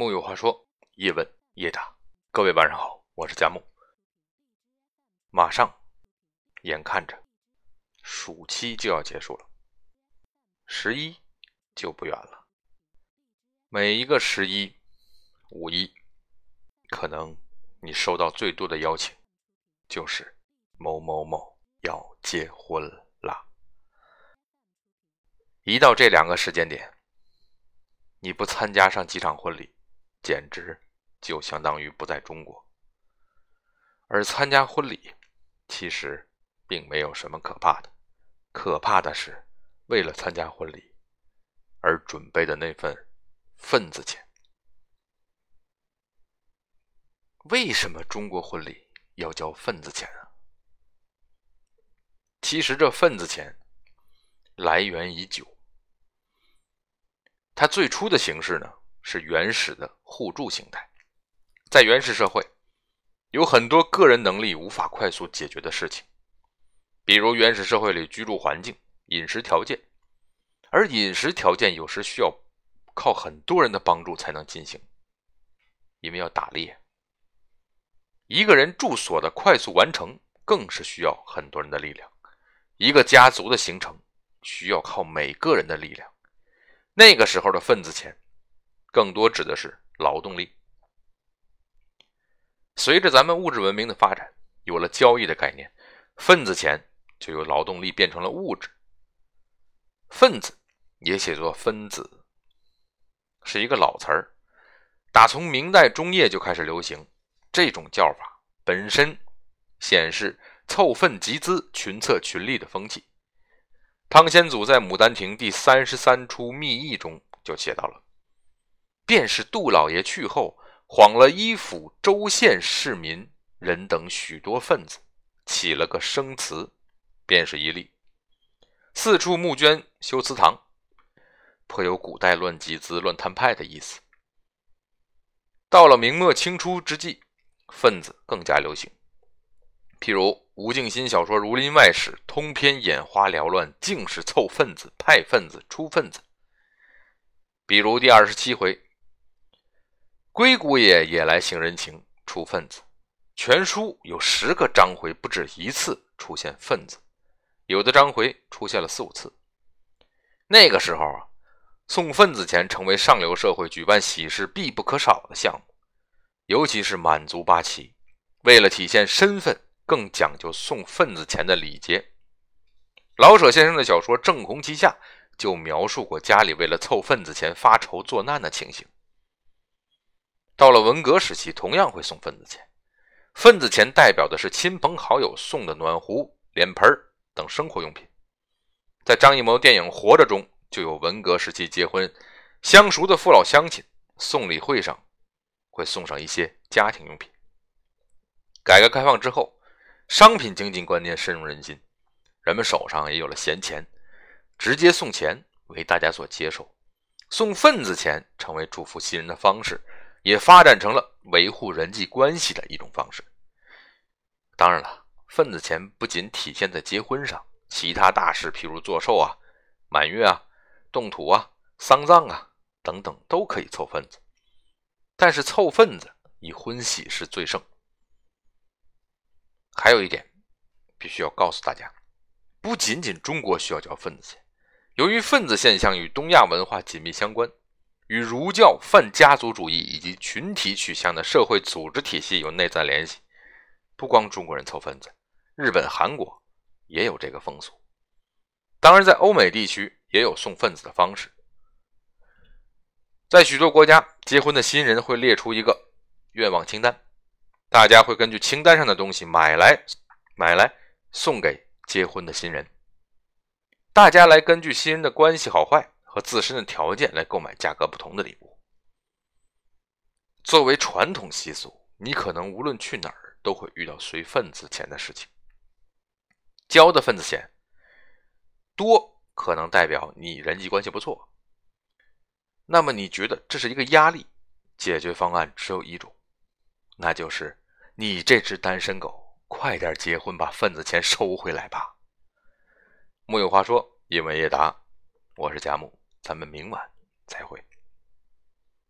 木有话说，叶问叶答，各位晚上好，我是佳木。马上，眼看着暑期就要结束了，十一就不远了。每一个十一、五一，可能你收到最多的邀请，就是某某某要结婚啦。一到这两个时间点，你不参加上几场婚礼。简直就相当于不在中国。而参加婚礼，其实并没有什么可怕的，可怕的是为了参加婚礼而准备的那份份子钱。为什么中国婚礼要交份子钱啊？其实这份子钱来源已久，它最初的形式呢？是原始的互助形态，在原始社会，有很多个人能力无法快速解决的事情，比如原始社会里居住环境、饮食条件，而饮食条件有时需要靠很多人的帮助才能进行，因为要打猎，一个人住所的快速完成更是需要很多人的力量，一个家族的形成需要靠每个人的力量，那个时候的份子钱。更多指的是劳动力。随着咱们物质文明的发展，有了交易的概念，份子钱就由劳动力变成了物质。份子也写作分子，是一个老词儿，打从明代中叶就开始流行。这种叫法本身显示凑份集资、群策群力的风气。汤显祖在《牡丹亭》第三十三出密议中就写到了。便是杜老爷去后，晃了一府州县市民人等许多份子，起了个生祠，便是一例。四处募捐修祠堂，颇有古代乱集资、乱摊派的意思。到了明末清初之际，份子更加流行。譬如吴敬梓小说《儒林外史》，通篇眼花缭乱，尽是凑份子、派份子、出份子。比如第二十七回。龟姑爷也来行人情，出份子。全书有十个章回，不止一次出现份子，有的章回出现了四五次。那个时候啊，送份子钱成为上流社会举办喜事必不可少的项目，尤其是满族八旗，为了体现身份，更讲究送份子钱的礼节。老舍先生的小说《正红旗下》就描述过家里为了凑份子钱发愁作难的情形。到了文革时期，同样会送份子钱。份子钱代表的是亲朋好友送的暖壶、脸盆等生活用品。在张艺谋电影《活着》中，就有文革时期结婚相熟的父老乡亲送礼会上会送上一些家庭用品。改革开放之后，商品经济观念深入人心，人们手上也有了闲钱，直接送钱为大家所接受，送份子钱成为祝福新人的方式。也发展成了维护人际关系的一种方式。当然了，份子钱不仅体现在结婚上，其他大事，譬如做寿啊、满月啊、动土啊、丧葬啊等等，都可以凑份子。但是凑份子以婚喜事最盛。还有一点，必须要告诉大家，不仅仅中国需要交份子钱，由于份子现象与东亚文化紧密相关。与儒教泛家族主义以及群体取向的社会组织体系有内在联系。不光中国人凑份子，日本、韩国也有这个风俗。当然，在欧美地区也有送份子的方式。在许多国家，结婚的新人会列出一个愿望清单，大家会根据清单上的东西买来买来送给结婚的新人。大家来根据新人的关系好坏。和自身的条件来购买价格不同的礼物。作为传统习俗，你可能无论去哪儿都会遇到随份子钱的事情。交的份子钱多，可能代表你人际关系不错。那么你觉得这是一个压力？解决方案只有一种，那就是你这只单身狗，快点结婚，把份子钱收回来吧。木有话说，因为叶答，我是贾木。咱们明晚再会。